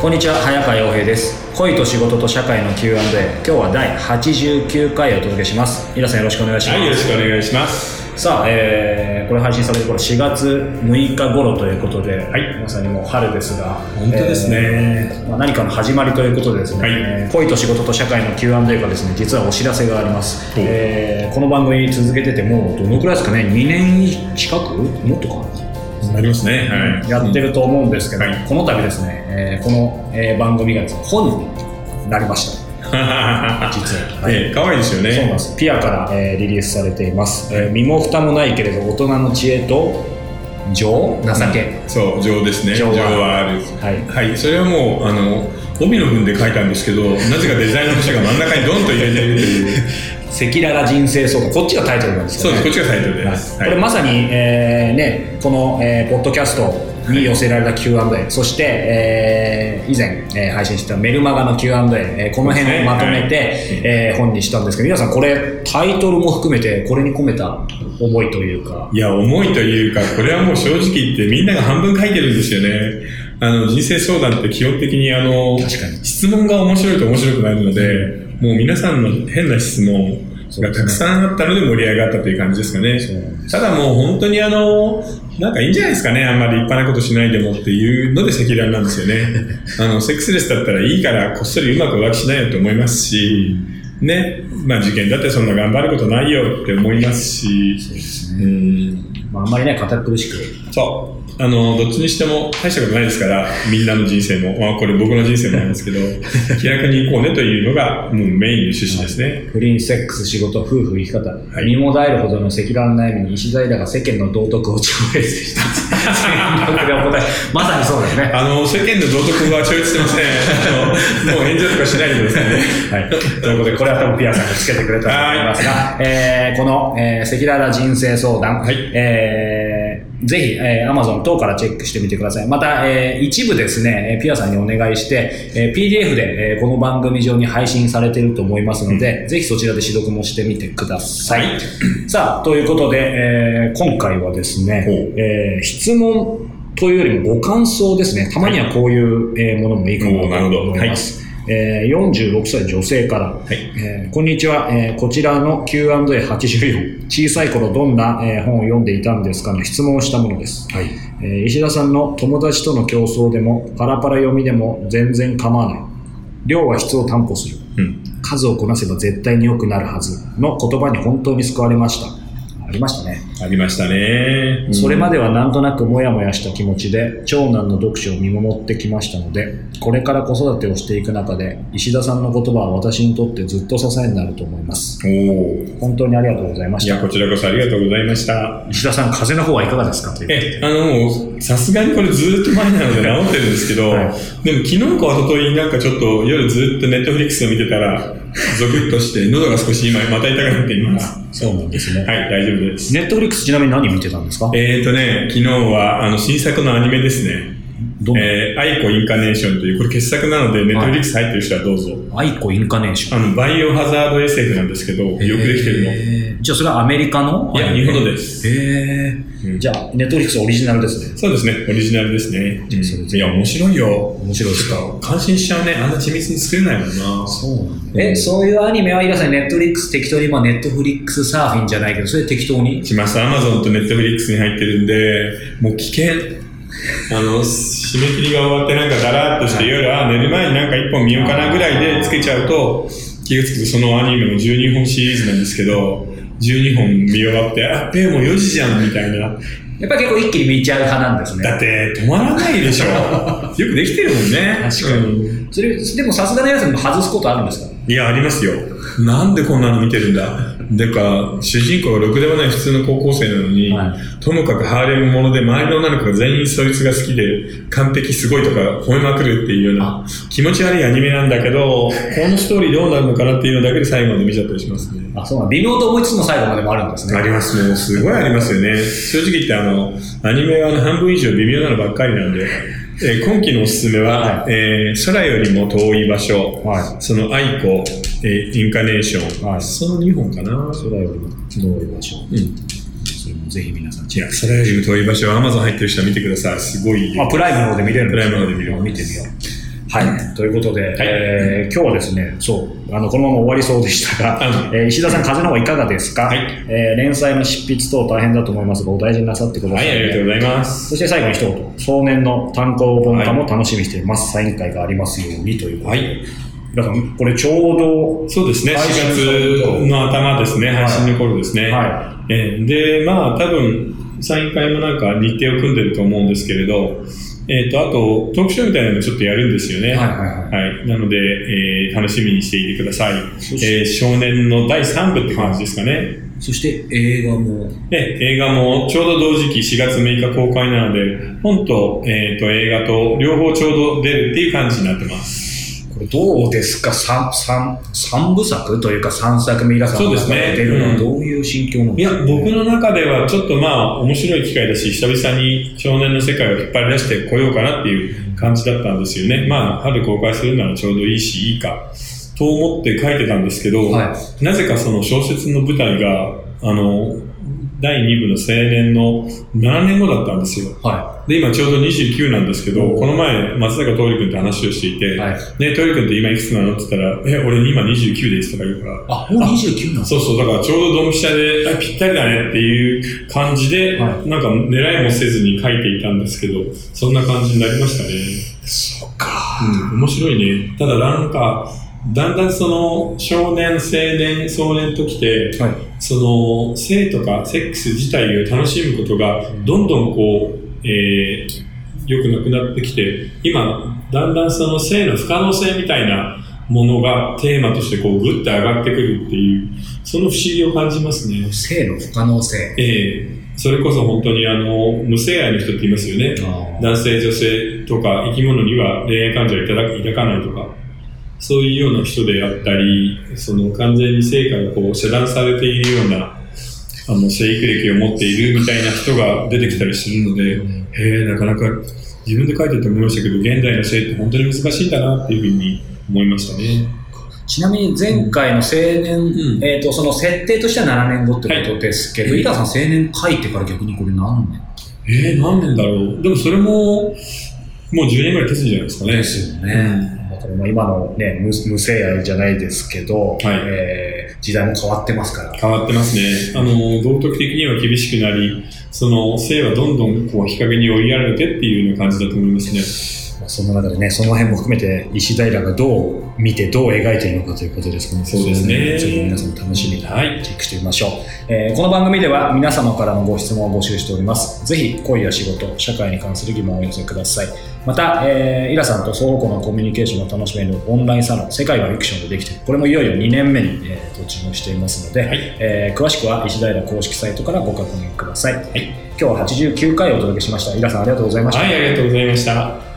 こんにちは早川洋平です。恋と仕事と社会の Q&A 今日は第89回お届けします。皆さんよろしくお願いします、はい、よろしくお願いします。さあ、えーこれ配信される頃4月6日頃ということで、はい。まさにもう春ですが本当ですね。えーまあ、何かの始まりということでですね、はい。えー恋と仕事と社会の Q&A がですね実はお知らせがあります、おえーこの番組続けててもうどのくらいですかね？2年近く？もっとかな？なりますね。はい。やってると思うんですけど、はいこの度ですね、えーこの、えー番組がですね本になりました 実は、はいええ、可愛いですよね。そうなんですピアから、えーリリースされています、えー身も蓋もないけれど大人の知恵と情？情？け、そう、情ですね。情情ははある。はいはい。それはもう、あの、帯の文で書いたんですけど、なぜかデザイナーの人が真ん中にドンと入れてるという。赤裸々人生相談。こっちがタイトルなんですよね。そうです、こっちがタイトルはい。です。これまさに、えーね、この、えーポッドキャストに寄せられた Q&A、そして、えー以前、えー配信してたメルマガの Q&A、えーこの辺をまとめて、えー本にしたんですけど、皆さんこれタイトルも含めてこれに込めた思いというか、いや、重いというか、これはもう正直言ってみんなが半分書いてるんですよね。あの、人生相談って基本的にあの、確かに。質問が面白いと面白くなるので、もう皆さんの変な質問がたくさんあったので盛り上がったという感じですかね。ただもう本当にあの、なんかいいんじゃないですかね。あんまり立派なことしないでもっていうので赤裸々なんですよね。あの、セックスレスだったらいいからこっそりうまく浮気しないよって思いますし、ね。まあ受験だってそんな頑張ることないよって思いますし、そうですねうん。まあ、あんまりね、堅苦しく、そう。あの、どっちにしても大したことないですから、みんなの人生も、まあこれ僕の人生もなんですけど、気楽に行こうねというのが、もうメインの趣旨ですね。不倫、セックス、仕事、夫婦、生き方、い身もだえるほどの赤裸々な悩みに石平が世間の道徳を超越した。まさにそうですね。あの、世間の道徳は超越してません。あ のもう炎上とかしないでくださいね。はい。ということで、これは多分ピアさんがつけてくれたと思いますが、えーこの、えー赤裸々人生相談、はいえーぜひ、えー Amazon 等からチェックしてみてください。また、えー一部ですね、えーピアさんにお願いして、えー PDF で、えーこの番組上に配信されていると思いますので、ぜひそちらで試読もしてみてください。はいさあ、ということで、えー今回はですねえー質問というよりもご感想ですね。たまにはこういう、えーものもいいかなとおーなるほど思います。えー46歳女性から、い。えーこんにちは、えーこちらの Q&A84 小さい頃どんな、えー本を読んでいたんですかの質問をしたものです、はい。えー石田さんの友達との競争でもパラパラ読みでも全然構わない。量は質を担保する。うん。数をこなせば絶対に良くなるはずの言葉に本当に救われましたありましたね。ありましたね。うん。それまではなんとなくモヤモヤした気持ちで長男の読書を見守ってきましたのでこれから子育てをしていく中で石田さんの言葉は私にとってずっと支えになると思います。おー。本当にありがとうございました。いや、こちらこそありがとうございました。石田さん風邪の方はいかがですか？え、あの、さすがにこれずっと前なので治ってるんですけど、はい。でも昨日か一昨日なんかちょっと夜ずっとネットフリックスを見てたら、ゾクッとして、喉が少し今また痛くなっています。そうなんですね、はい、大丈夫です。ネットフリックスちなみに何見てたんですか？えーとね、昨日はあの新作のアニメですね。えー、 A.I.C.O. Incarnation という、これ傑作なので、ネットフリックス入ってる人はどうぞ。 A.I.C.O. Incarnation あの、バイオハザード SF なんですけど、よくできてるの。えーじゃあそれはアメリカの？いや日本のですへえうんじゃあネットフリックスオリジナルですねそうですね、オリジナルですね。じゃあそれぜひいや、面白いよ。面白いですか？感心しちゃうね。あんな緻密に作れないもんな。そうなんだえ、そういうアニメは、皆さん、ネットフリックス適当に、まあ、ネットフリックスサーフィンじゃないけど、それ適当に？します。アマゾンとネットフリックスに入ってるんで、もう危険。あの、締め切りが終わってなんかだらーっとして夜、あ、寝る前になんか一本見ようかなぐらいでつけちゃうと、気がつくとそのアニメの12本シリーズなんですけど、12本見終わって、あ、え、もう4時じゃんみたいな。やっぱり結構一気に見ちゃう派なんですね。だって止まらないでしょ。よくできてるもんね。確かにうんそれ、でもさすがのやつも外すことあるんですか？いや、ありますよ。なんでこんなの見てるんだ？でか、主人公がろくでもない普通の高校生なのに、はいともかくハーレムもので周りの女の子が全員そいつが好きで、完璧すごいとか褒めまくるっていうような、気持ち悪いアニメなんだけど、このストーリーどうなるのかなっていうのだけで最後まで見ちゃったりしますね。あ、そうなん微妙と思いつつも最後までもあるんですね。あります。もうすごいありますよね。正直言ってあの、アニメはあの半分以上微妙なのばっかりなんで、えー今期のおすすめは、はえー空よりも遠い場所、はその愛子、えーインカネーション、はいその2本かな。い。空よりも遠い場所。うん。それもぜひ皆さんいや、空よりも遠い場所は Amazon 入ってる人は見てください。すごい。まあ、プライムの方で見れるんプライムの方で見れる見てみよはい。ということで、えー今日はですね、そう、あの、このまま終わりそうでしたが、う えー石田さん、風の方いかがですか、はいえー連載の執筆等大変だと思いますが、お大事になさってくださ。はいい、ありがとうございます。そして最後に一言、少年の単行本化も楽しみにしています。サイン会がありますようにということで。はい。皆さん、これちょうど、そうですね、4配信の頃月の頭ですね、はい配信の頃ですね。はえーで、まあ、多分、サイン会もなんか日程を組んでると思うんですけれど、えっ、と、あと、トークショーみたいなのもちょっとやるんですよね。はいはいはい。なので、えー楽しみにしていてください。えー少年の第3部って感じですかね。そして映画も、で、映画もちょうど同時期4月6日公開なので、本と,、えーと映画と両方ちょうど出るっていう感じになってます。どうですか？三三三部作というか三作目皆さんそうですね。が出るのはうんどういう心境なのいや、僕の中ではちょっとまあ面白い機会だし、久々に少年の世界を引っ張り出してこようかなっていう感じだったんですよね。まあ、春公開するならちょうどいいし、いいか、と思って書いてたんですけど、はなぜかその小説の舞台が、あの、第2部の青年の7年後だったんですよ。はで、今ちょうど29なんですけど、この前、松坂桃李君と話をしていて、はいね、桃李君って今いくつなのって言ったら、え、俺今29ですとか言うから、い。あ、もう29なのそうそう、だからちょうどドンピシャで、あ、ぴったりだねっていう感じで、はなんか狙いもせずに書いていたんですけど、そんな感じになりましたね。そうか。うん、面白いね。ただなんか、だんだんその少年、青年、壮年ときて、はい。その性とかセックス自体を楽しむことがどんどんこう、えー、良くなくなってきて、今、だんだんその性の不可能性みたいなものがテーマとしてこうグッと上がってくるっていう、その不思議を感じますね。性の不可能性。ええそれこそ本当にあの、無性愛の人って言いますよね。男性、女性とか生き物には恋愛感情を抱く抱かないとか、そういうような人であったり、その完全に性からこう遮断されているような、あの、生育歴を持っているみたいな人が出てきたりするので、へえ、なかなか自分で書いてて思いましたけど、現代の性って本当に難しいんだなっていうふうに思いましたね。ちなみに前回の青年、んえっ、と、その設定としては7年後ってことですけど、はい井川さん青年書いてから逆にこれ何年？えー、何年だろう？でもそれも、もう10年ぐらい経つんじゃないですかね。ですよね。だからまあ今のね、無無性愛じゃないですけど、えー時代も変わってますから。変わってますね。あの、道徳的には厳しくなり、その性はどんどんこう日陰に追いやられてっていうような感じだと思いますね。まあその中でね、その辺も含めて石平がどう見てどう描いているのかということですけどそうですねぜひ皆さん楽しみにチはいェックしてみましょう、えーこの番組では皆様からのご質問を募集しております。ぜひ恋や仕事、社会に関する疑問をお寄せください。また、えーイラさんと双方向のコミュニケーションが楽しめるオンラインサロン、世界はフィクションでできている。これもいよいよ2年目に、えー突入していますので、はいえー詳しくは石平公式サイトからご確認ください。今日は89回お届けしました。イラさんありがとうございました。はい、ありがとうございました。